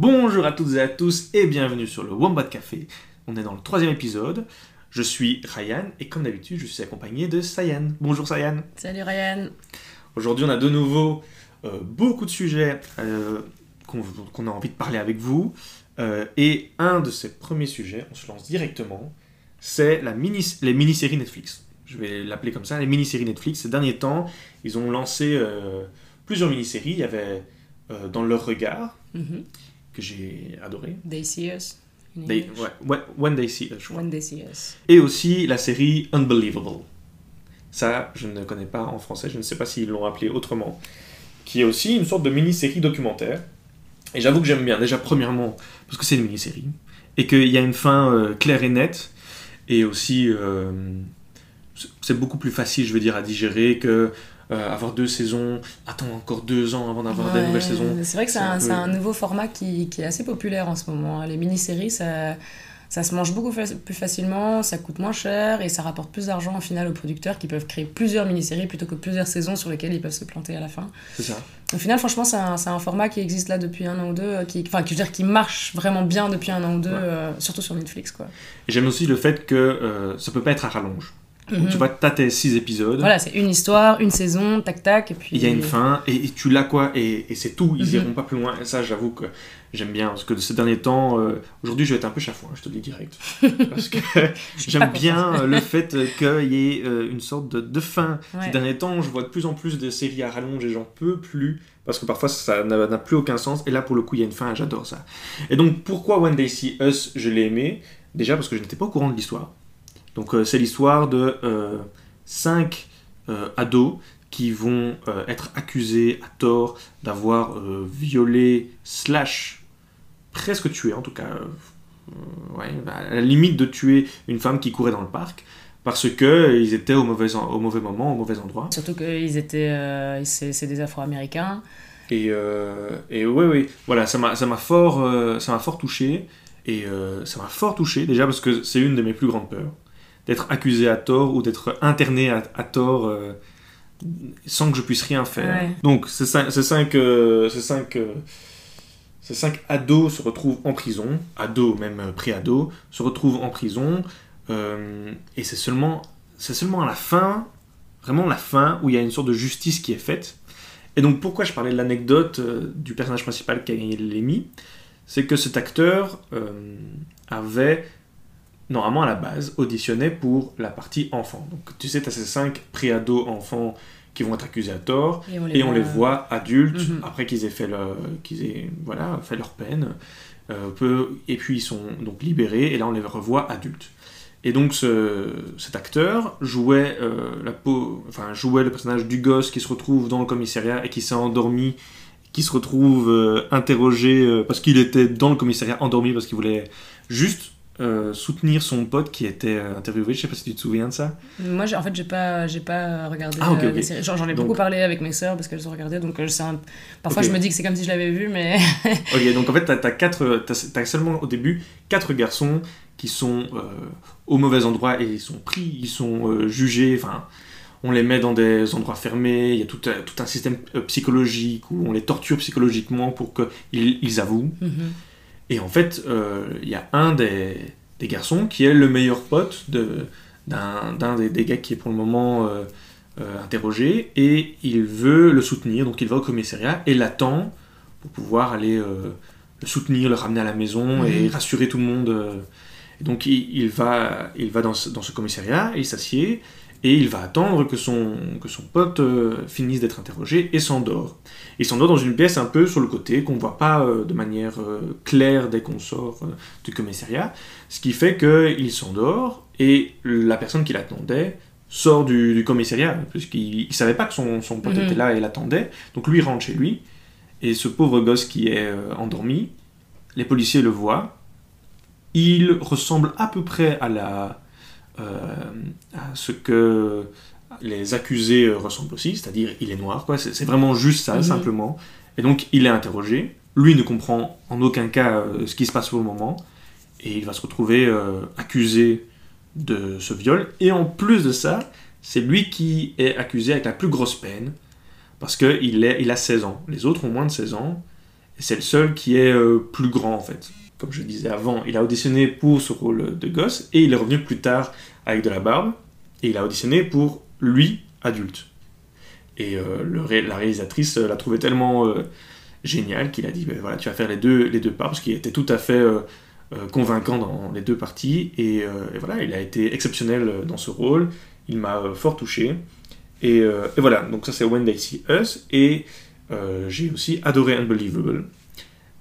Bonjour à toutes et à tous et bienvenue sur le Wombat Café. On est dans le troisième épisode. Je suis Ryan et comme d'habitude, je suis accompagné de Sayan. Bonjour Sayan. Salut Ryan. Aujourd'hui, on a de nouveau euh, beaucoup de sujets euh, qu'on a envie de parler avec vous. Euh, et un de ces premiers sujets, on se lance directement, c'est mini, les mini-séries Netflix. Je vais l'appeler comme ça, les mini-séries Netflix. Ces derniers temps, ils ont lancé plusieurs mini-séries. Il y avait Dans leur regard, Mhm. Que j'ai adoré. They see us. They- ouais, When They See Us, je crois. When they see us. Et aussi la série Unbelievable. Ça, je ne connais pas en français, je ne sais pas s'ils l'ont appelé autrement. Qui est aussi une sorte de mini-série documentaire. Et j'avoue que j'aime bien, déjà premièrement, parce que c'est une mini-série. Et qu'il y a une fin euh, claire et nette. Et aussi, euh, c'est beaucoup plus facile, je veux dire, à digérer que euh, avoir deux saisons, attendre encore deux ans avant d'avoir des nouvelles saisons. C'est vrai que c'est un, peu- nouveau format qui, qui est assez populaire en ce moment. hein. Les mini-séries, ça, ça se mange beaucoup fa- plus facilement, ça coûte moins cher et ça rapporte plus d'argent au final aux producteurs qui peuvent créer plusieurs mini-séries plutôt que plusieurs saisons sur lesquelles ils peuvent se planter à la fin. C'est ça. Au final, franchement, c'est un, format qui existe là depuis un an ou deux, euh, qui, enfin, je veux dire, qui marche vraiment bien depuis un an ou deux, Ouais. euh, surtout sur Netflix. Quoi. J'aime aussi le fait que euh, ça peut pas être à rallonge. Mhm. tu vois, t'as tes six épisodes. Voilà, c'est une histoire, une saison, tac tac, et puis. Il y a une fin et, et tu l'as quoi et, et c'est tout, ils Mhm. iront pas plus loin. Et ça, j'avoue que j'aime bien parce que de ces derniers temps, euh, aujourd'hui, je vais être un peu chafouin, je te le dis direct. Parce que j'aime bien euh, le fait qu'il y ait euh, une sorte de, de fin. Ces Ouais. derniers temps, je vois de plus en plus de séries à rallonge et j'en peux plus parce que parfois ça n'a plus aucun sens. Et là, pour le coup, il y a une fin j'adore ça. Et donc, pourquoi One Day See Us, je l'ai aimé? Déjà parce que je n'étais pas au courant de l'histoire. Donc, euh, c'est l'histoire de euh, cinq euh, ados qui vont euh, être accusés à tort d'avoir violé slash presque tué en tout cas ouais, à la limite de tuer une femme qui courait dans le parc parce que ils étaient au mauvais, au mauvais moment au mauvais endroit Surtout qu'ils étaient. euh, c'est des Afro-Américains. et, euh, et ouais ouais voilà ça m'a ça m'a fort euh, ça m'a fort touché et ça m'a fort touché déjà parce que c'est une de mes plus grandes peurs d'être accusé à tort ou d'être interné à, à tort euh, sans que je puisse rien faire. Ouais. Donc ces cinq, ces cinq, euh, ces cinq, euh, ces cinq ados se retrouvent en prison, ados même pré-ados, se retrouvent en prison et c'est seulement, c'est seulement à la fin, vraiment la fin, où il y a une sorte de justice qui est faite. Et donc pourquoi je parlais de l'anecdote du personnage principal qui a gagné l'Emmy, c'est que cet acteur avait normalement à la base auditionné pour la partie enfant. Donc tu sais, tu as ces cinq pré-ados enfants qui vont être accusés à tort Et on et on les voit- voit adultes Mhm. après qu'ils aient fait leur, qu'ils aient voilà fait leur peine euh, peu- et puis ils sont donc libérés et là on les revoit adultes et donc ce, cet acteur jouait euh, la peau enfin jouait le personnage du gosse qui se retrouve dans le commissariat et qui s'est endormi qui se retrouve euh, interrogé euh, parce qu'il était dans le commissariat endormi parce qu'il voulait juste euh, soutenir son pote qui était euh, interviewé je sais pas si tu te souviens de ça Moi, en fait, j'ai pas, j'ai pas regardé Ah, ok, euh, les J'en ai Donc- beaucoup parlé avec mes sœurs parce qu'elles ont regardé, donc un- parfois je me dis que c'est comme si je l'avais vu, mais Ok, donc en fait, t'as as quatre, t'as seulement au début quatre garçons qui sont euh, au mauvais endroit et ils sont pris, ils sont euh, jugés. Enfin, on les met dans des endroits fermés. Il y a tout, un- tout un système psychologique où on les torture psychologiquement pour qu'ils ils avouent. Mhm. Et en fait, euh, il y a un des, des garçons qui est le meilleur pote de, d'un, d'un des, des gars qui est pour le moment euh, euh, interrogé et il veut le soutenir. Donc il va au commissariat et l'attend pour pouvoir aller le soutenir, le ramener à la maison et Mhm. rassurer tout le monde. Et donc il, il va, il va dans, ce, dans ce commissariat, il s'assied et il va attendre que son, que son pote euh, finisse d'être interrogé et s'endort. Il s'endort dans une pièce un peu sur le côté, qu'on ne voit pas euh, de manière euh, claire dès qu'on sort du commissariat, ce qui fait qu'il s'endort et la personne qui l'attendait sort du, du commissariat, puisqu'il ne savait pas que son, son pote Mhm. était là et l'attendait, donc lui rentre chez lui, et ce pauvre gosse qui est endormi, les policiers le voient, il ressemble à peu près à la... euh, à ce que les accusés euh, ressemblent aussi, c'est-à-dire il est noir, quoi. C'est vraiment juste ça, Mhm. simplement. Et donc il est interrogé. Lui ne comprend en aucun cas euh, ce qui se passe le moment, et il va se retrouver euh, accusé de ce viol. Et en plus de ça, c'est lui qui est accusé avec la plus grosse peine, parce qu'il il a 16 ans. Les autres ont moins de 16 ans, Et c'est le seul qui est euh, plus grand en fait. Comme je disais avant, il a auditionné pour ce rôle de gosse et il est revenu plus tard avec de la barbe et il a auditionné pour lui adulte. Et euh, la réalisatrice l'a trouvé tellement génial qu'il a dit ben voilà, tu vas faire les deux, les deux parts parce qu'il était tout à fait convaincant dans les deux parties et, voilà, il a été exceptionnel dans ce rôle. Il m'a fort touché. Et, et, voilà, donc ça c'est When They See Us et euh, j'ai aussi adoré Unbelievable.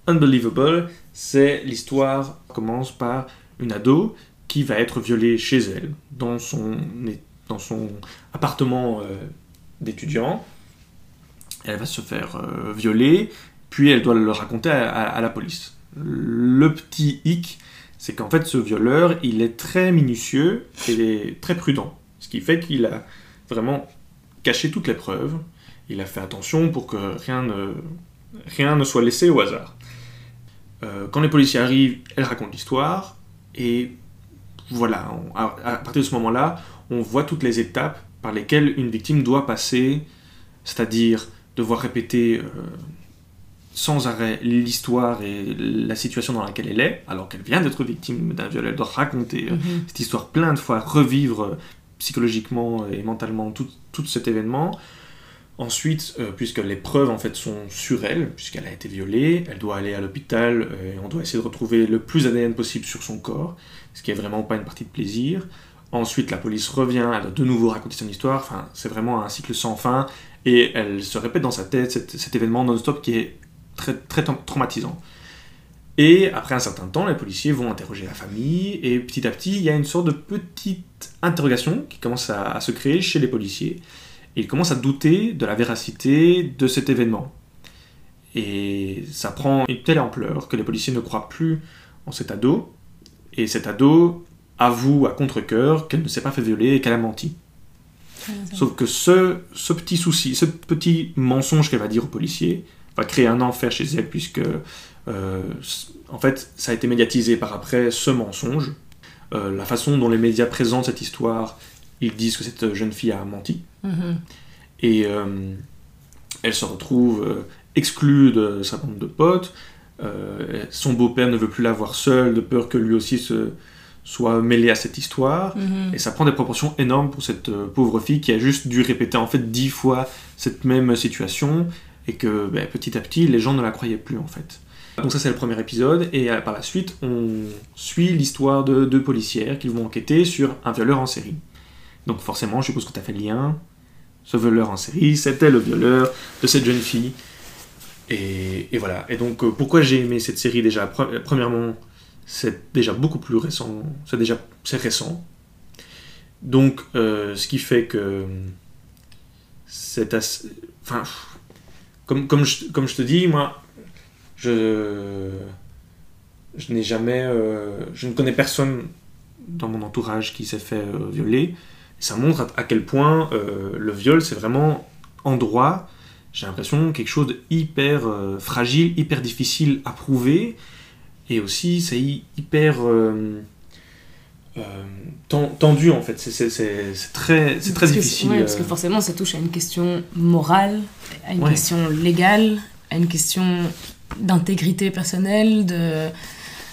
Unbelievable, c'est l'histoire commence par une ado qui va être violée chez elle, dans son, dans son appartement euh, d'étudiant. Elle va se faire euh, violer, puis elle doit le raconter à, la police. Le petit hic, c'est qu'en fait ce violeur, il est très minutieux et très prudent. Ce qui fait qu'il a vraiment caché toutes les preuves il a fait attention pour que rien ne, rien ne soit laissé au hasard. Euh, quand les policiers arrivent, elle raconte l'histoire, et voilà, à, partir de ce moment-là, on voit toutes les étapes par lesquelles une victime doit passer, c'est-à-dire devoir répéter euh, sans arrêt l'histoire et la situation dans laquelle elle est, alors qu'elle vient d'être victime d'un viol, elle doit raconter euh, mhm. cette histoire plein de fois, revivre psychologiquement et mentalement tout, tout cet événement, Ensuite, euh, puisque les preuves en fait sont sur elle, puisqu'elle a été violée, elle doit aller à l'hôpital euh, et on doit essayer de retrouver le plus ADN possible sur son corps, ce qui est vraiment pas une partie de plaisir. Ensuite, la police revient, elle doit de nouveau raconter son histoire. Enfin, c'est vraiment un cycle sans fin et elle se répète dans sa tête cet, événement non-stop qui est très, très traumatisant. Et après un certain temps, les policiers vont interroger la famille et petit à petit, il y a une sorte de petite interrogation qui commence à se créer chez les policiers il commence à douter de la véracité de cet événement. Et ça prend une telle ampleur que les policiers ne croient plus en cet ado, et cet ado avoue à contre-coeur qu'elle ne s'est pas fait violer et qu'elle a menti. Sauf que ce, petit souci, ce petit mensonge qu'elle va dire aux policiers va créer un enfer chez elle, puisque euh, en fait ça a été médiatisé par après ce mensonge. Euh, la façon dont les médias présentent cette histoire ils disent que cette jeune fille a menti. Et euh, elle se retrouve euh, exclue de sa bande de potes. Euh, son beau-père ne veut plus la voir seule, de peur que lui aussi se soit mêlé à cette histoire. Mhm. Et ça prend des proportions énormes pour cette pauvre fille qui a juste dû répéter en fait dix fois cette même situation et que ben, petit à petit les gens ne la croyaient plus en fait. Donc ça c'est le premier épisode et par la suite on suit l'histoire de deux policières qui vont enquêter sur un violeur en série. Donc forcément, je suppose que tu as fait le lien. Ce violeur en série, c'était le violeur de cette jeune fille. Et, voilà. Et donc, euh, pourquoi j'ai aimé cette série déjà? Premièrement, c'est déjà beaucoup plus récent. C'est déjà récent. Donc, euh, ce qui fait que c'est. Enfin, comme, comme, je, comme je te dis, moi, je, je n'ai jamais. Euh, je ne connais personne dans mon entourage qui s'est fait violer ça montre à, quel point euh, le viol, c'est vraiment en droit, j'ai l'impression, quelque chose de hyper euh, fragile, hyper difficile à prouver, et aussi c'est hyper euh, tendu en fait, c'est très, très difficile. parce que forcément ça touche à une question morale, à une question légale, à une question d'intégrité personnelle, de...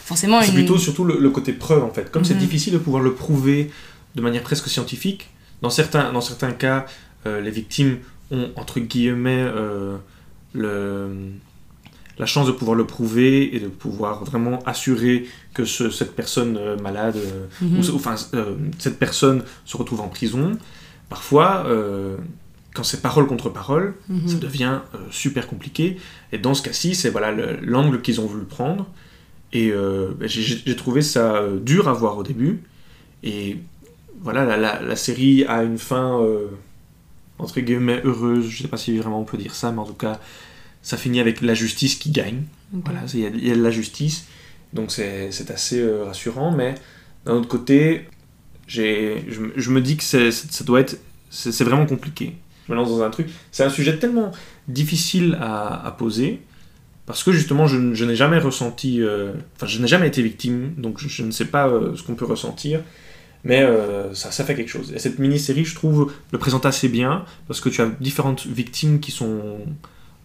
Forcément, c'est plutôt surtout le, côté preuve en fait. Comme c'est mhm. difficile de pouvoir le prouver de manière presque scientifique. Dans certains, dans certains cas, euh, les victimes ont, entre guillemets, euh, le, la chance de pouvoir le prouver et de pouvoir vraiment assurer que cette personne euh, malade, mhm. ou, enfin, cette personne se retrouve en prison. Parfois, quand c'est parole contre parole, mhm. ça devient super compliqué. Et dans ce cas-ci, c'est voilà l'angle qu'ils ont voulu prendre. Et j'ai trouvé ça dur à voir au début. Et voilà, la, série a une fin euh, entre guillemets heureuse. Je sais pas si vraiment on peut dire ça, mais en tout cas, ça finit avec la justice qui gagne. Voilà, il y, a de la justice, donc c'est assez euh, rassurant. Mais d'un autre côté, je, je, me dis que ça doit être, c'est vraiment compliqué. Je me lance dans un truc. C'est un sujet tellement difficile à, poser parce que justement je, n'ai jamais ressenti, euh, enfin je n'ai jamais été victime, donc je, ne sais pas ce qu'on peut ressentir. Mais euh, ça, ça fait quelque chose. Et cette mini-série, je trouve, le présente assez bien, parce que tu as différentes victimes qui sont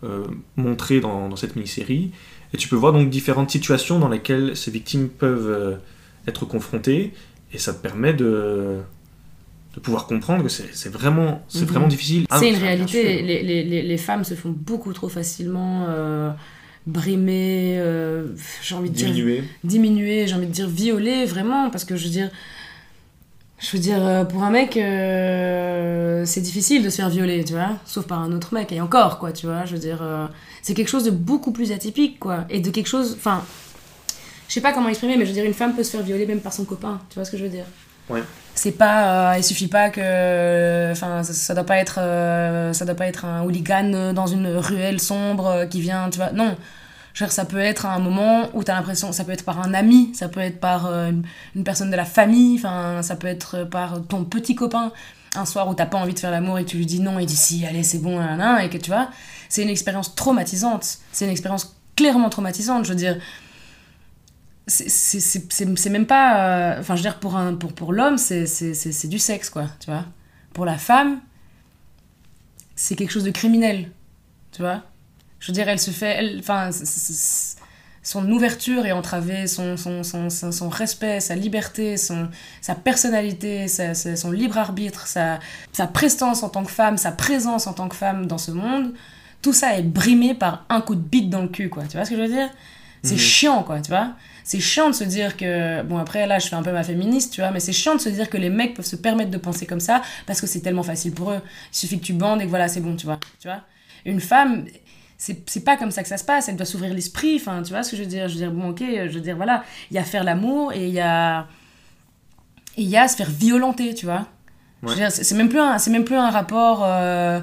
euh, montrées dans, dans cette mini-série. Et tu peux voir donc différentes situations dans lesquelles ces victimes peuvent euh, être confrontées. Et ça te permet de, de pouvoir comprendre que c'est vraiment, c'est Mhm. vraiment difficile. Ah, c'est une bien réalité. Les, les, les, les femmes se font beaucoup trop facilement brimer, euh, j'ai envie de dire Diminuer. diminuer, j'ai envie de dire violer, vraiment, parce que je veux dire, je veux dire, euh, pour un mec, euh, c'est difficile de se faire violer, tu vois, sauf par un autre mec, et encore, quoi, tu vois, je veux dire, euh, c'est quelque chose de beaucoup plus atypique, quoi, et de quelque chose, enfin, je sais pas comment exprimer, mais je veux dire, une femme peut se faire violer même par son copain, tu vois ce que je veux dire. Ouais. C'est pas, euh, il suffit pas que, enfin, ça, ça doit pas être, ça doit pas être un hooligan dans une ruelle sombre qui vient, tu vois, non. Je veux dire, ça peut être à un moment où tu as l'impression, ça peut être par un ami, ça peut être par euh, une, personne de la famille, enfin, ça peut être par ton petit copain. Un soir où t'as pas envie de faire l'amour et tu lui dis non, et il dit si, allez, c'est bon, nan, nan, et que tu vois, c'est une expérience traumatisante. C'est une expérience clairement traumatisante. Je veux dire, c'est- même pas. euh, Enfin, je veux dire, pour, pour, pour l'homme, c'est du sexe, quoi, tu vois. Pour la femme, c'est quelque chose de criminel, tu vois. Je veux dire, elle se fait. elle- Enfin, son ouverture est entravée, son, son, son, son, respect, sa liberté, son, sa personnalité, sa- sa- son libre arbitre, sa, sa prestance en tant que femme, sa présence en tant que femme dans ce monde, tout ça est brimé par un coup de bite dans le cul, quoi. Tu vois ce que je veux dire? C'est Mhm. chiant, quoi, tu vois? C'est chiant de se dire que. Bon, après, là, je fais un peu ma féministe, tu vois, mais c'est chiant de se dire que les mecs peuvent se permettre de penser comme ça parce que c'est tellement facile pour eux. Il suffit que tu bandes et que voilà, c'est bon, tu vois. Tu vois? Une femme, c'est pas comme ça que ça se passe, elle doit s'ouvrir l'esprit, enfin, tu vois ce que je veux dire? Je veux dire, bon, ok, je veux dire, voilà, il y a faire l'amour et il y a. Il y a se faire violenter, tu vois? Ouais. c'est même, plus un- c'est même plus un rapport. euh,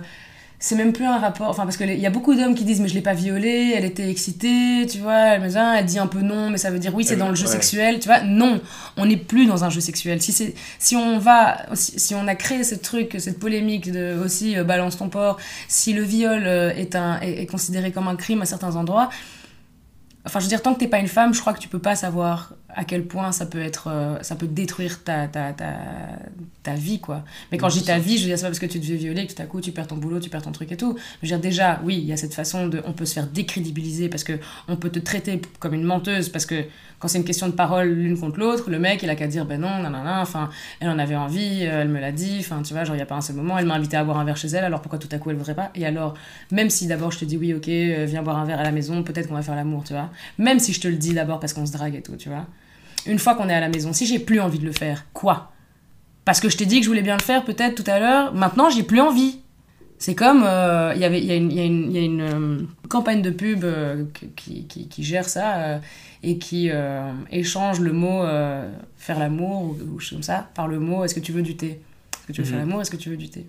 c'est même plus un rapport. Enfin, parce qu'il y a beaucoup d'hommes qui disent, mais je l'ai pas violée, elle était excitée, tu vois. Elle, elle dit un peu non, mais ça veut dire oui, c'est dans le jeu ouais. sexuel, tu vois. Non, on n'est plus dans un jeu sexuel. Si, c'est- si on va. Si, si on a créé ce truc, cette polémique de aussi euh, balance ton porc, si le viol euh, est, un, est, est considéré comme un crime à certains endroits. Enfin, je veux dire, tant que t'es pas une femme, je crois que tu peux pas savoir à quel point ça peut être, euh, ça peut détruire ta, ta, ta, ta vie, quoi. Mais quand je dis ta vie, je veux dire, c'est pas parce que tu te fais violer que tout à coup tu perds ton boulot, tu perds ton truc et tout. Je veux dire, déjà, oui, il y a cette façon de. On peut se faire décrédibiliser parce que on peut te traiter comme une menteuse parce que quand c'est une question de parole l'une contre l'autre, le mec il a qu'à dire ben non, nanana, enfin, elle en avait envie, euh, elle me l'a dit, enfin, tu vois, genre il y a pas un seul moment, elle m'a invité à boire un verre chez elle, alors pourquoi tout à coup elle voudrait pas? Et alors, même si d'abord je te dis oui, ok, euh, viens boire un verre à la maison, peut-être qu'on va faire l'amour, tu vois. Même si je te le dis d'abord parce qu'on se drague et tout, tu vois. Une fois qu'on est à la maison, si j'ai plus envie de le faire, quoi? Parce que je t'ai dit que je voulais bien le faire peut-être tout à l'heure, maintenant j'ai plus envie. C'est comme, euh, il y avait- il y a une, y a une, y a une, euh, campagne de pub euh, qui, qui, qui gère ça euh, et qui euh, échange le mot euh, faire l'amour ou, ou comme ça par le mot est-ce que tu veux du thé? Est-ce que tu veux faire Mhm. l'amour Est-ce que tu veux du thé?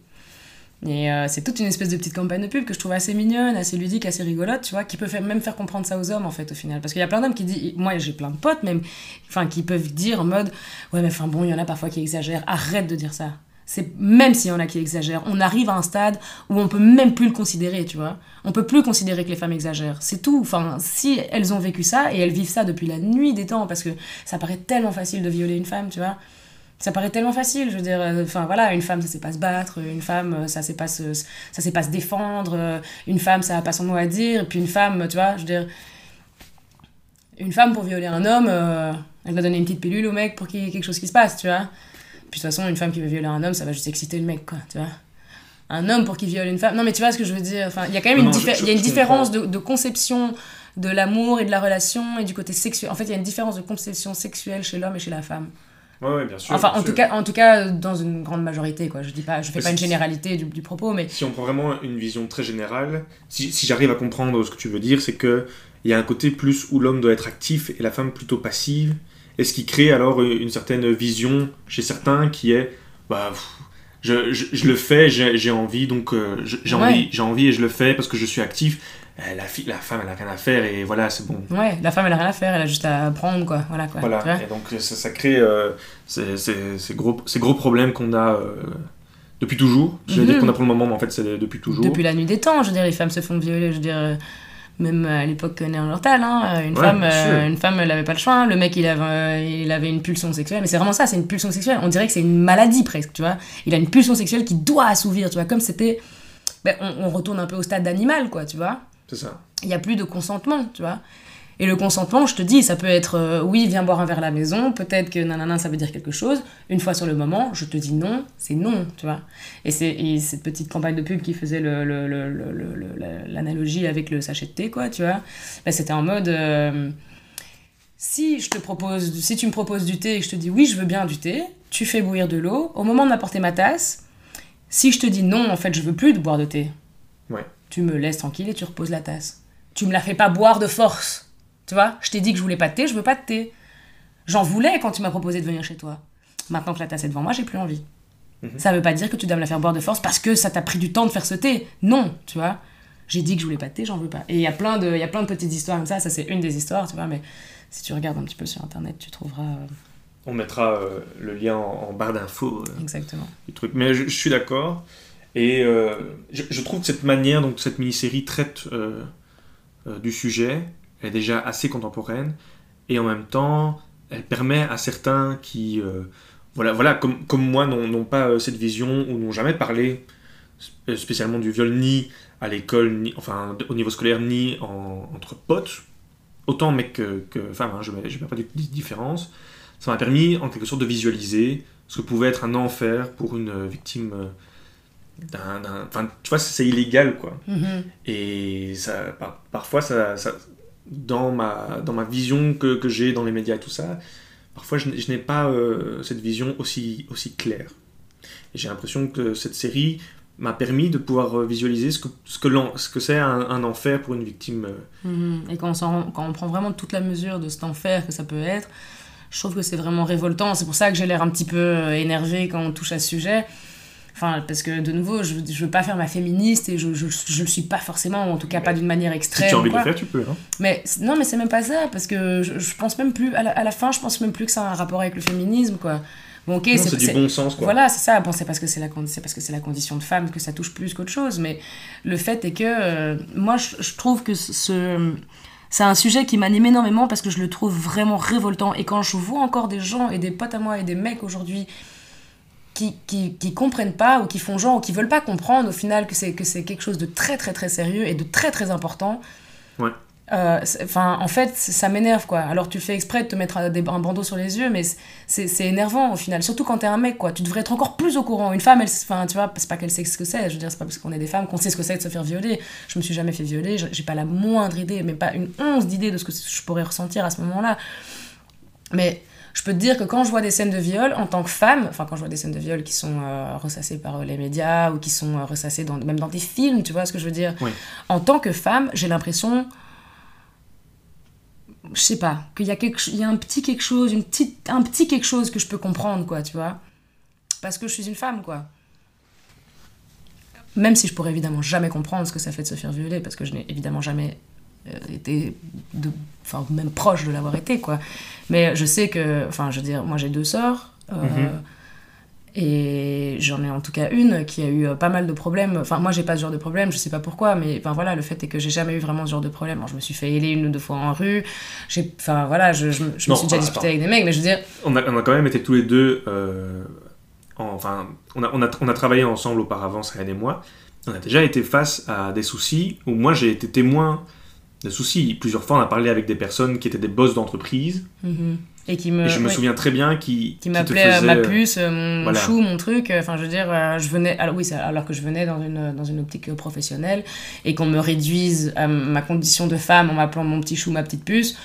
Et euh, c'est toute une espèce de petite campagne de pub que je trouve assez mignonne, assez ludique, assez rigolote, tu vois, qui peut faire, même faire comprendre ça aux hommes en fait au final. Parce qu'il y a plein d'hommes qui disent, moi j'ai plein de potes même, enfin qui peuvent dire en mode ouais mais enfin bon il y en a parfois qui exagèrent, arrête de dire ça. C'est même s'il y en a qui exagèrent, on arrive à un stade où on peut même plus le considérer, tu vois. On peut plus considérer que les femmes exagèrent. C'est tout. Enfin, si elles ont vécu ça et elles vivent ça depuis la nuit des temps, parce que ça paraît tellement facile de violer une femme, tu vois. Ça paraît tellement facile, je veux dire. euh, Enfin voilà, une femme ça sait pas se battre, une femme euh, ça sait pas se, ça sait pas se défendre, euh, une femme ça a pas son mot à dire, et puis une femme, tu vois, je veux dire. Une femme pour violer un homme, euh, elle va donner une petite pilule au mec pour qu'il y ait quelque chose qui se passe, tu vois. Puis de toute façon, une femme qui veut violer un homme, ça va juste exciter le mec, quoi, tu vois. Un homme pour qu'il viole une femme. Non, mais tu vois ce que je veux dire. Enfin, il y a quand même Non, une, je- il y a une je différence de, de conception de l'amour et de la relation et du côté sexuel. En fait, il y a une différence de conception sexuelle chez l'homme et chez la femme. Ouais, ouais, bien sûr. enfin, bien en tout, cas, en tout cas, dans une grande majorité, quoi. Je dis pas, je fais pas une généralité du, du propos, mais Si on prend vraiment une vision très générale, si, si j'arrive à comprendre ce que tu veux dire, c'est que il y a un côté plus où l'homme doit être actif et la femme plutôt passive, et ce qui crée alors une certaine vision chez certains qui est bah pff, je, je, je le fais, j'ai envie, donc euh, j'ai Ouais. envie, j'ai envie et je le fais parce que je suis actif. Euh, la, fille, la femme, elle a rien à faire et voilà, c'est bon. ouais, la femme, elle a rien à faire, elle a juste à prendre, quoi. Voilà, quoi. Voilà, et donc ça, ça crée euh, ces, ces- ces gros, ces gros problèmes qu'on a euh, depuis toujours. Je Mhm. dire qu'on a pour le moment, mais en fait c'est depuis toujours. Depuis la nuit des temps, je veux dire, les femmes se font violer, je veux dire, euh, même à l'époque néandertale, hein, une, Ouais, femme, euh, une femme, elle avait pas le choix, hein. le mec, il avait, euh, il avait une pulsion sexuelle, mais c'est vraiment ça, c'est une pulsion sexuelle, on dirait que c'est une maladie presque, tu vois. Il a une pulsion sexuelle qui doit assouvir, tu vois, comme c'était, ben, on, on retourne un peu au stade d'animal, quoi, tu vois. C'est ça. Il n'y a plus de consentement, tu vois. Et le consentement, je te dis, ça peut être euh, oui, viens boire un verre à la maison, peut-être que nanana, ça veut dire quelque chose. Une fois sur le moment, je te dis non, c'est non, tu vois. Et c'est et cette petite campagne de pub qui faisait le- le- le- l'analogie avec le sachet de thé, quoi, tu vois. Bah, C'était en mode. euh, si, je te propose, si tu me proposes du thé et que je te dis oui, je veux bien du thé, tu fais bouillir de l'eau. Au moment de m'apporter ma tasse, si je te dis non, en fait, je veux plus de boire de thé, Ouais. Tu me laisses tranquille et tu reposes la tasse. Tu me la fais pas boire de force. Tu vois, je t'ai dit que je voulais pas de thé, je veux pas de thé. J'en voulais quand tu m'as proposé de venir chez toi. Maintenant que la tasse est devant moi, j'ai plus envie. Mhm. Ça veut pas dire que tu dois me la faire boire de force parce que ça t'a pris du temps de faire ce thé. Non, tu vois. J'ai dit que je voulais pas de thé, j'en veux pas. Et il y a plein de, il y a plein de petites histoires comme ça. Ça c'est une des histoires, tu vois. Mais si tu regardes un petit peu sur internet, tu trouveras euh, On mettra euh, le lien en, en barre d'infos euh, exactement. du truc. Mais je, je suis d'accord. Et euh, je, trouve que cette manière, donc cette mini-série traite euh, euh, du sujet, elle est déjà assez contemporaine. Et en même temps, elle permet à certains qui, voilà, voilà comme, moi, n'ont pas cette vision ou n'ont jamais parlé spécialement du viol ni à l'école, ni enfin au niveau scolaire, ni en- entre potes, autant mecs que, que femmes, hein, je ne mets, pas de différence. Ça m'a permis en quelque sorte de visualiser ce que pouvait être un enfer pour une victime Enfin, tu vois, c'est illégal, quoi. Mhm. Et ça, par- parfois, ça, ça- dans, ma, dans ma vision que, que j'ai dans les médias et tout ça, parfois je, n'ai- je n'ai pas euh, cette vision aussi, aussi claire. Et j'ai l'impression que cette série m'a permis de pouvoir visualiser ce que, ce que, ce que c'est un, un enfer pour une victime. euh, Mhm. Et quand on, quand on prend vraiment toute la mesure de cet enfer que ça peut être, je trouve que c'est vraiment révoltant. C'est pour ça que j'ai l'air un petit peu euh, énervée quand on touche à ce sujet. Enfin, parce que de nouveau, je, je veux pas faire ma féministe et je, je, je le suis pas forcément, en tout cas pas d'une manière Si extrême. tu as envie de le faire, tu peux. hein. Mais non, mais c'est même pas ça, parce que je, je pense même plus, à la, à la fin, je pense même plus que ça a un rapport avec le féminisme, quoi. Bon, ok, c'est du bon sens, quoi. voilà, c'est ça. Bon, c'est parce que c'est la, parce que c'est la condition de femme que ça touche plus qu'autre chose. Mais le fait est que euh, moi, je, je trouve que ce, c'est un sujet qui m'anime énormément parce que je le trouve vraiment révoltant. Et quand je vois encore des gens et des potes à moi et des mecs aujourd'hui qui, qui, qui comprennent pas ou qui font genre ou qui veulent pas comprendre au final que c'est que c'est quelque chose de très très très sérieux et de très très important. Ouais. Euh, Enfin, en fait, ça m'énerve quoi. Alors tu fais exprès de te mettre un, bandeau sur les yeux, mais c'est énervant au final. Surtout quand t'es un mec quoi. Tu devrais être encore plus au courant. Une femme, elle, enfin, tu vois, c'est pas qu'elle sait ce que c'est. Je veux dire, c'est pas parce qu'on est des femmes qu'on sait ce que c'est de se faire violer. Je me suis jamais fait violer. J'ai pas la moindre idée, mais pas une once d'idée de ce que je pourrais ressentir à ce moment-là. Mais je peux te dire que quand je vois des scènes de viol, en tant que femme, enfin quand je vois des scènes de viol qui sont euh, ressassées par euh, les médias ou qui sont euh, ressassées dans, même dans des films, tu vois ce que je veux dire? Oui. En tant que femme, j'ai l'impression, je sais pas, qu'il y a, quelque, ch- il y a un petit quelque chose, une petite, un petit quelque chose que je peux comprendre, quoi, tu vois? Parce que je suis une femme, quoi. Même si je pourrais évidemment jamais comprendre ce que ça fait de se faire violer, parce que je n'ai évidemment jamais été, de, enfin même proche de l'avoir été, quoi. Mais je sais que, enfin, je veux dire, moi j'ai deux sœurs. euh, Mhm. Et j'en ai en tout cas une qui a eu euh, pas mal de problèmes. Enfin, moi j'ai pas ce genre de problème, je sais pas pourquoi, mais enfin voilà, le fait est que j'ai jamais eu vraiment ce genre de problème. Alors, je me suis fait héler une ou deux fois en rue. J'ai, enfin voilà, je, je, me- suis déjà attends. disputé avec des mecs, mais je veux dire, On a, on a quand même été tous les deux. euh, en- enfin, on a, on, a, on a travaillé ensemble auparavant, Saïd et moi. On a déjà été face à des soucis où moi j'ai été témoin de soucis. Plusieurs fois, on a parlé avec des personnes qui étaient des boss d'entreprise. mhm. et qui me, et je me ouais, souviens très bien qui, qui m'appelait euh, faisait, ma euh, puce, euh, mon voilà. chou, mon truc. Enfin, je veux dire, je venais. Alors oui, alors que je venais dans une dans une optique professionnelle et qu'on me réduise à ma condition de femme en m'appelant mon petit chou, ma petite puce.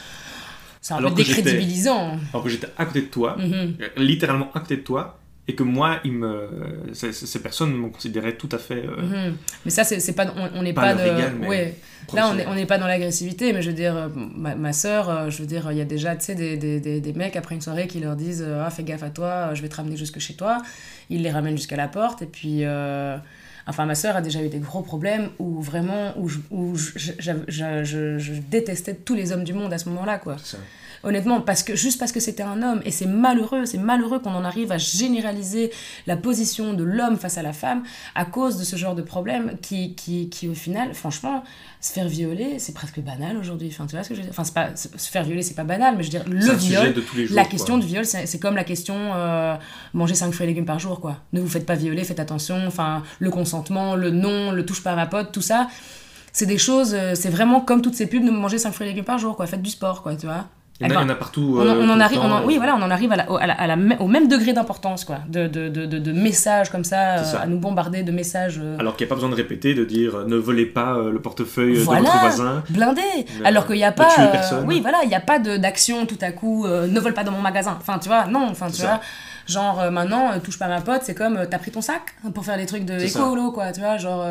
C'est un Alors peu décrédibilisant. Alors que j'étais à côté de toi, Mhm. littéralement à côté de toi, et que moi, il me, ces, ces personnes me considéraient tout à fait. euh, Mhm. Mais ça, c'est pas, on n'est Pas de. égal, ouais. Là, on n'est pas dans l'agressivité, mais je veux dire, euh, ma, ma soeur, euh, je veux dire, il y a déjà, tu sais, des, des, des, des mecs après une soirée qui leur disent Ah, fais gaffe à toi, je vais te ramener jusque chez toi. Ils les ramènent jusqu'à la porte, et puis. euh, Enfin, ma soeur a déjà eu des gros problèmes où vraiment, où je, où je, je, je- détestais tous les hommes du monde à ce moment-là, quoi. ça. Honnêtement, parce que, juste parce que c'était un homme. Et c'est malheureux, c'est malheureux qu'on en arrive à généraliser la position de l'homme face à la femme à cause de ce genre de problème qui, qui, qui au final, franchement, se faire violer, c'est presque banal aujourd'hui. Enfin, tu vois ce que je veux dire? Enfin, c'est pas, se faire violer, c'est pas banal, mais je veux dire, le viol, de tous les jours. la quoi. question du viol, c'est c'est comme la question euh, manger 5 fruits et légumes par jour, quoi. Ne vous faites pas violer, faites attention. Enfin, le consentement, le non, le touche pas à ma pote, tout ça. c'est des choses, euh, c'est vraiment comme toutes ces pubs de manger 5 fruits et légumes par jour, quoi. Faites du sport, quoi, tu vois. Il y, en a, il y en a partout. On, en- euh, on en arrive, on temps, en- oui, euh, voilà, on en arrive à la- au- à la- à la- au même degré d'importance, quoi, de, de, de, de, de messages comme ça, C'est ça. euh, à nous bombarder de messages euh, Alors qu'il n'y a pas besoin de répéter, de dire euh, ne volez pas euh, le portefeuille Voilà. de votre voisin. blindés, Ne- alors qu'il n'y a pas, euh, oui, voilà, il n'y a pas d'action tout à coup, euh, ne vole pas dans mon magasin, enfin, tu vois, non, enfin, tu ça. vois, genre, euh, maintenant, euh, touche pas ma pote, c'est comme, euh, t'as pris ton sac pour faire les trucs de écolo, quoi, tu vois, genre,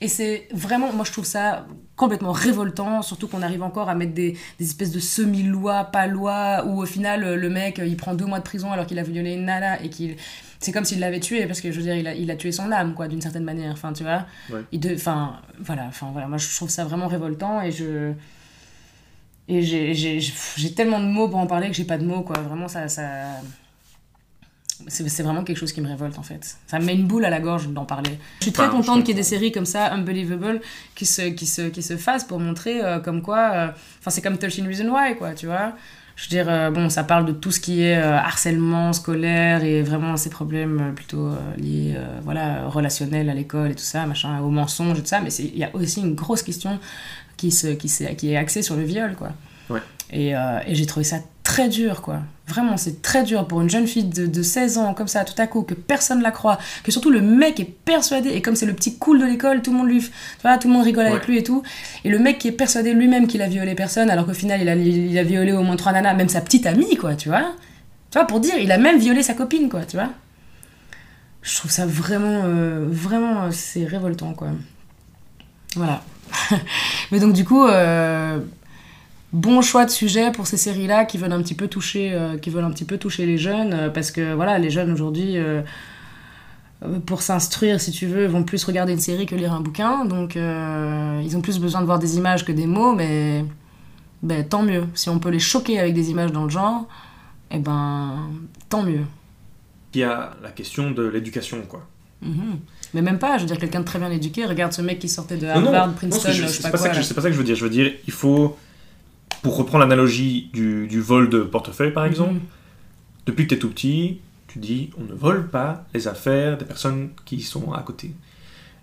et c'est vraiment, moi, je trouve ça complètement révoltant, surtout qu'on arrive encore à mettre des, des espèces de semi-lois, pas lois, où au final, le mec, il prend deux mois de prison alors qu'il a violé une nana et qu'il... C'est comme s'il l'avait tué, parce que je veux dire, il a, il a tué son âme, quoi, d'une certaine manière. Enfin, tu vois. Ouais. Il de, enfin, voilà, enfin, voilà. Moi, je trouve ça vraiment révoltant et je. Et j'ai tellement de mots pour en parler que j'ai pas de mots, quoi. Vraiment, ça. ça... C'est vraiment quelque chose qui me révolte, en fait. Ça me met une boule à la gorge d'en parler. Je suis très Enfin, contente qu'il y ait des séries comme ça, Unbelievable, qui se, qui se, qui se fassent pour montrer euh, comme quoi. euh, Enfin, c'est comme 13 Reasons Why, quoi, tu vois. Je veux dire, euh, bon, ça parle de tout ce qui est harcèlement scolaire et vraiment ces problèmes plutôt liés, voilà, relationnels à l'école et tout ça, machin, au mensonge et tout ça. Mais il y a aussi une grosse question qui, se, qui, qui est axée sur le viol, quoi. Ouais. Et, et j'ai trouvé ça très dur, quoi. Vraiment, c'est très dur pour une jeune fille de, de 16 ans, comme ça, tout à coup, que personne la croit, que surtout le mec est persuadé, et comme c'est le petit cool de l'école, tout le monde lui, tu vois, tout le monde rigole avec lui et tout, et le mec qui est persuadé lui-même qu'il a violé personne, alors qu'au final, il a, il a violé au moins trois nanas, même sa petite amie, quoi, tu vois. Tu vois, pour dire, il a même violé sa copine, quoi, tu vois. Je trouve ça vraiment, euh, vraiment, euh, c'est révoltant, quoi. Voilà. Mais donc, du coup, euh, bon choix de sujet pour ces séries-là qui veulent un petit peu toucher, euh, qui veulent un petit peu toucher les jeunes, euh, parce que voilà, les jeunes aujourd'hui, euh, pour s'instruire, si tu veux, vont plus regarder une série que lire un bouquin, donc euh, ils ont plus besoin de voir des images que des mots, mais ben, tant mieux. Si on peut les choquer avec des images dans le genre, eh ben, tant mieux. Il y a la question de l'éducation, quoi. Mhm. Mais même pas, je veux dire, quelqu'un de très bien éduqué, regarde ce mec qui sortait de non, Harvard, non, Princeton, je sais pas, quoi. c'est pas ça que je veux dire. Je veux dire, il faut, pour reprendre l'analogie du, du vol de portefeuille, par exemple, Mhm. depuis que tu es tout petit, tu dis on ne vole pas les affaires des personnes qui sont à côté.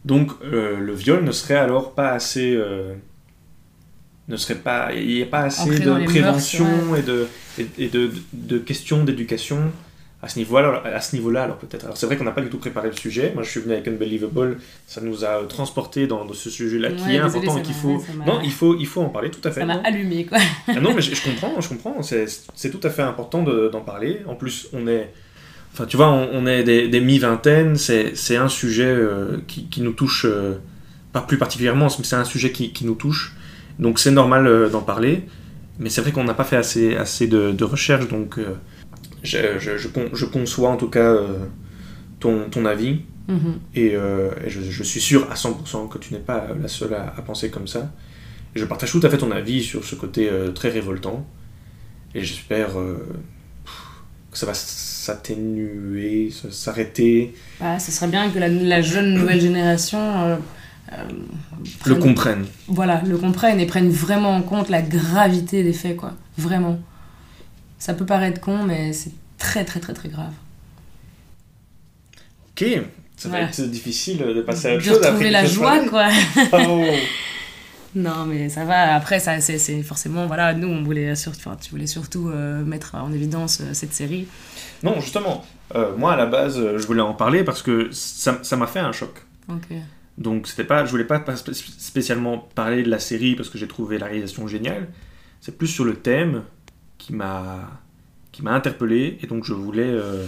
Donc euh, le viol ne serait alors pas assez. euh, ne serait pas. Il n'y a pas assez Ancré de prévention mœurs, et, de, et, et de, de questions d'éducation à ce niveau-là. À ce niveau-là, alors peut-être. Alors c'est vrai qu'on n'a pas du tout préparé le sujet. Moi je suis venu avec Unbelievable, ça nous a transporté dans, dans ce sujet-là qui est désolé, important et qu'il faut. Non, il faut, il faut en parler tout à fait. Ça m'a allumé, quoi. ah non, mais je, je comprends, je comprends. C'est c'est tout à fait important de- d'en parler. En plus, on est. Enfin, tu vois, on, on est des, des mi-vingtaines. C'est c'est un sujet euh, qui, qui nous touche. euh, pas plus particulièrement, mais c'est un sujet qui, qui nous touche. Donc, c'est normal euh, d'en parler. Mais c'est vrai qu'on n'a pas fait assez, assez de, de recherches. Donc, euh, je, je, je con- je conçois en tout cas euh, ton, ton avis. Mhm. Et, euh, et je, suis sûr à 100% que tu n'es pas la seule à, à penser comme ça. Et je partage tout à fait ton avis sur ce côté euh, très révoltant. Et j'espère que ça va s'atténuer, s'arrêter, Ah, ce serait bien que la, la jeune nouvelle génération euh, euh, le prenne- comprenne. voilà, le comprenne et prenne vraiment en compte la gravité des faits, quoi. Vraiment. Ça peut paraître con, mais c'est très, très, très, très grave. Ok, ça va Voilà. être difficile de passer à autre de chose. après retrouver la joie, quoi. Oh. Non, mais ça va. Après, ça, c'est, forcément, voilà, nous, on voulait, sur- enfin, tu voulais surtout euh, mettre en évidence euh, cette série. Non, justement, euh, moi à la base, je voulais en parler parce que ça ça m'a fait un choc. Ok. Donc c'était pas, je voulais pas pas spé- spécialement parler de la série parce que j'ai trouvé la réalisation géniale. C'est plus sur le thème qui m'a qui m'a interpellé et donc je voulais euh,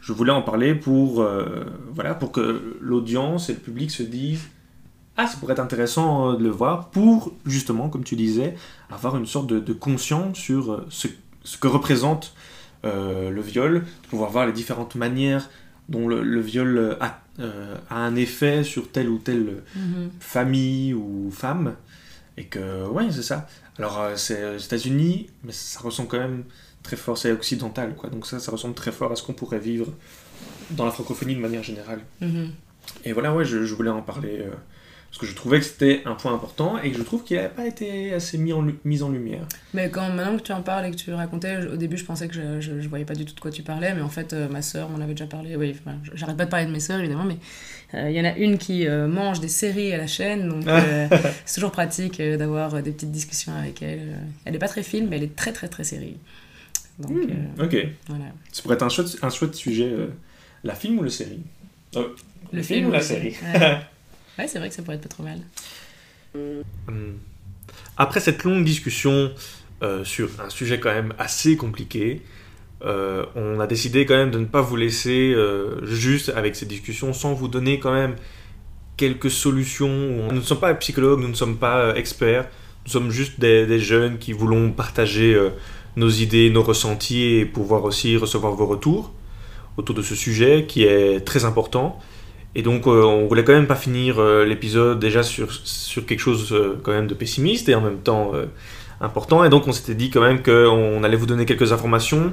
je voulais en parler pour euh, voilà pour que l'audience et le public se disent ah ça pourrait être intéressant euh, de le voir pour justement comme tu disais avoir une sorte de, de conscience sur ce, ce que représente euh, le viol, de pouvoir voir les différentes manières dont le, le viol a, a un effet sur telle ou telle Mhm. famille ou femme. Et que, ouais, c'est ça. Alors, euh, c'est aux États-Unis, mais ça ressemble quand même très fort, c'est occidental, quoi. Donc, ça, ça ressemble très fort à ce qu'on pourrait vivre dans la francophonie de manière générale. Mhm. Et voilà, ouais, je, je voulais en parler euh, parce que je trouvais que c'était un point important et que je trouve qu'il n'avait pas été assez mis en, mis en lumière. Mais quand maintenant que tu en parles et que tu racontais, je- au début je pensais que je, je voyais pas du tout de quoi tu parlais, mais en fait euh, ma sœur m'en avait déjà parlé. Oui, enfin, j'arrête pas de parler de mes sœurs évidemment, mais Il y en a une qui mange des séries à la chaîne, donc c'est toujours pratique d'avoir des petites discussions avec elle. Elle n'est pas très film, mais elle est très très très série. Donc, hmm, ok. Voilà. Ça pourrait être un chouette, un chouette sujet. la film ou la série? Le, film, ou la, série, Ouais, c'est vrai que ça pourrait être pas trop mal. Hmm. Après cette longue discussion euh, sur un sujet quand même assez compliqué, euh, on a décidé quand même de ne pas vous laisser euh, juste avec cette discussion sans vous donner quand même quelques solutions. Nous ne sommes pas psychologues, nous ne sommes pas experts, nous sommes juste des jeunes qui voulons partager nos idées, nos ressentis et pouvoir aussi recevoir vos retours autour de ce sujet qui est très important. Et donc, euh, on voulait quand même pas finir euh, l'épisode déjà sur, sur quelque chose euh, quand même de pessimiste et en même temps important. Et donc, on s'était dit quand même qu'on allait vous donner quelques informations.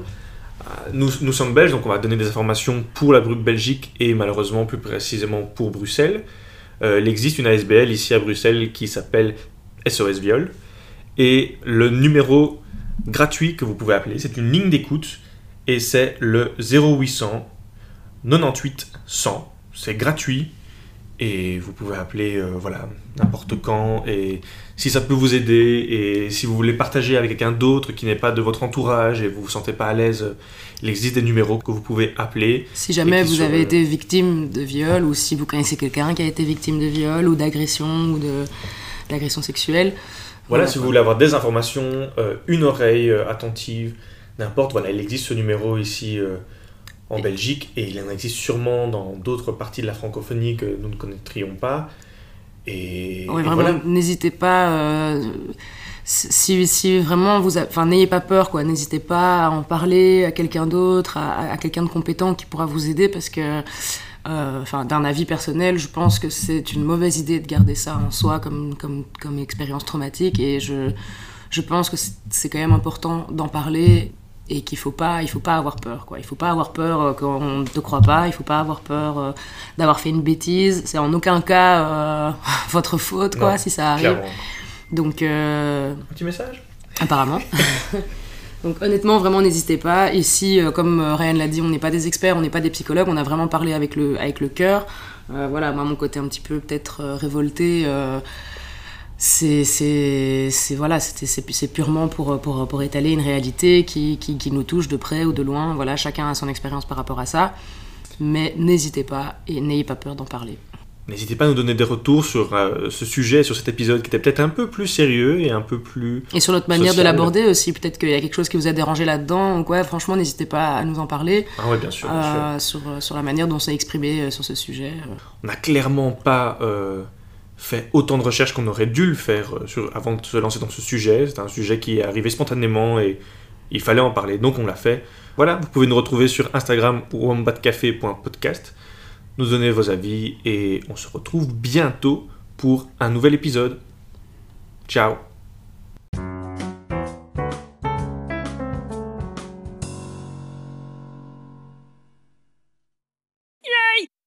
Nous, nous sommes belges, donc on va donner des informations pour la Belgique et malheureusement plus précisément pour Bruxelles. il existe une ASBL ici à Bruxelles qui s'appelle SOS Viol. Et le numéro gratuit que vous pouvez appeler, c'est une ligne d'écoute et c'est le 0800 98 100 c'est gratuit et vous pouvez appeler euh, voilà n'importe quand et si ça peut vous aider et si vous voulez partager avec quelqu'un d'autre qui n'est pas de votre entourage et vous vous sentez pas à l'aise il existe des numéros que vous pouvez appeler si jamais vous avez été victime de viol ou si vous connaissez quelqu'un qui a été victime de viol ou d'agression ou de d'agression sexuelle voilà, si vous voulez avoir des informations euh, une oreille euh, attentive n'importe voilà il existe ce numéro ici en Belgique et il en existe sûrement dans d'autres parties de la francophonie que nous ne connaîtrions pas. Et, n'hésitez pas. Euh, si, si, vraiment vous, enfin, n'ayez pas peur, quoi. N'hésitez pas à en parler à quelqu'un d'autre, à, quelqu'un de compétent qui pourra vous aider, parce que, euh, enfin, d'un avis personnel, je pense que c'est une mauvaise idée de garder ça en soi comme, comme, comme expérience traumatique, et je, je pense que c'est quand même important d'en parler et qu'il faut pas il faut pas avoir peur quoi. Il faut pas avoir peur euh, qu'on ne te croit pas il faut pas avoir peur euh, d'avoir fait une bêtise. C'est en aucun cas euh, votre faute quoi si ça arrive. donc un petit message? apparemment. Donc honnêtement vraiment n'hésitez pas. Ici comme Ryan l'a dit on n'est pas des experts on n'est pas des psychologues. On a vraiment parlé avec le avec le cœur. Voilà moi mon côté un petit peu peut-être révolté c'est voilà c'est purement pour, pour, pour, étaler une réalité qui, qui, qui, nous touche de près ou de loin voilà chacun a son expérience par rapport à ça mais n'hésitez pas et n'ayez pas peur d'en parler N'hésitez pas à nous donner des retours sur euh, ce sujet, sur cet épisode qui était peut-être un peu plus sérieux et un peu plus. Et sur notre manière de l'aborder aussi. Peut-être qu'il y a quelque chose qui vous a dérangé là-dedans ou quoi. Franchement, n'hésitez pas à nous en parler. Ah ouais, bien sûr. Euh, sur, sur, la manière dont s'est exprimé sur ce sujet. On n'a clairement pas fait autant de recherches qu'on aurait dû le faire euh, avant de se lancer dans ce sujet. C'est un sujet qui est arrivé spontanément et il fallait en parler, donc on l'a fait. Voilà, vous pouvez nous retrouver sur Instagram ou wombatcafé.podcast, nous donner vos avis et on se retrouve bientôt pour un nouvel épisode. Ciao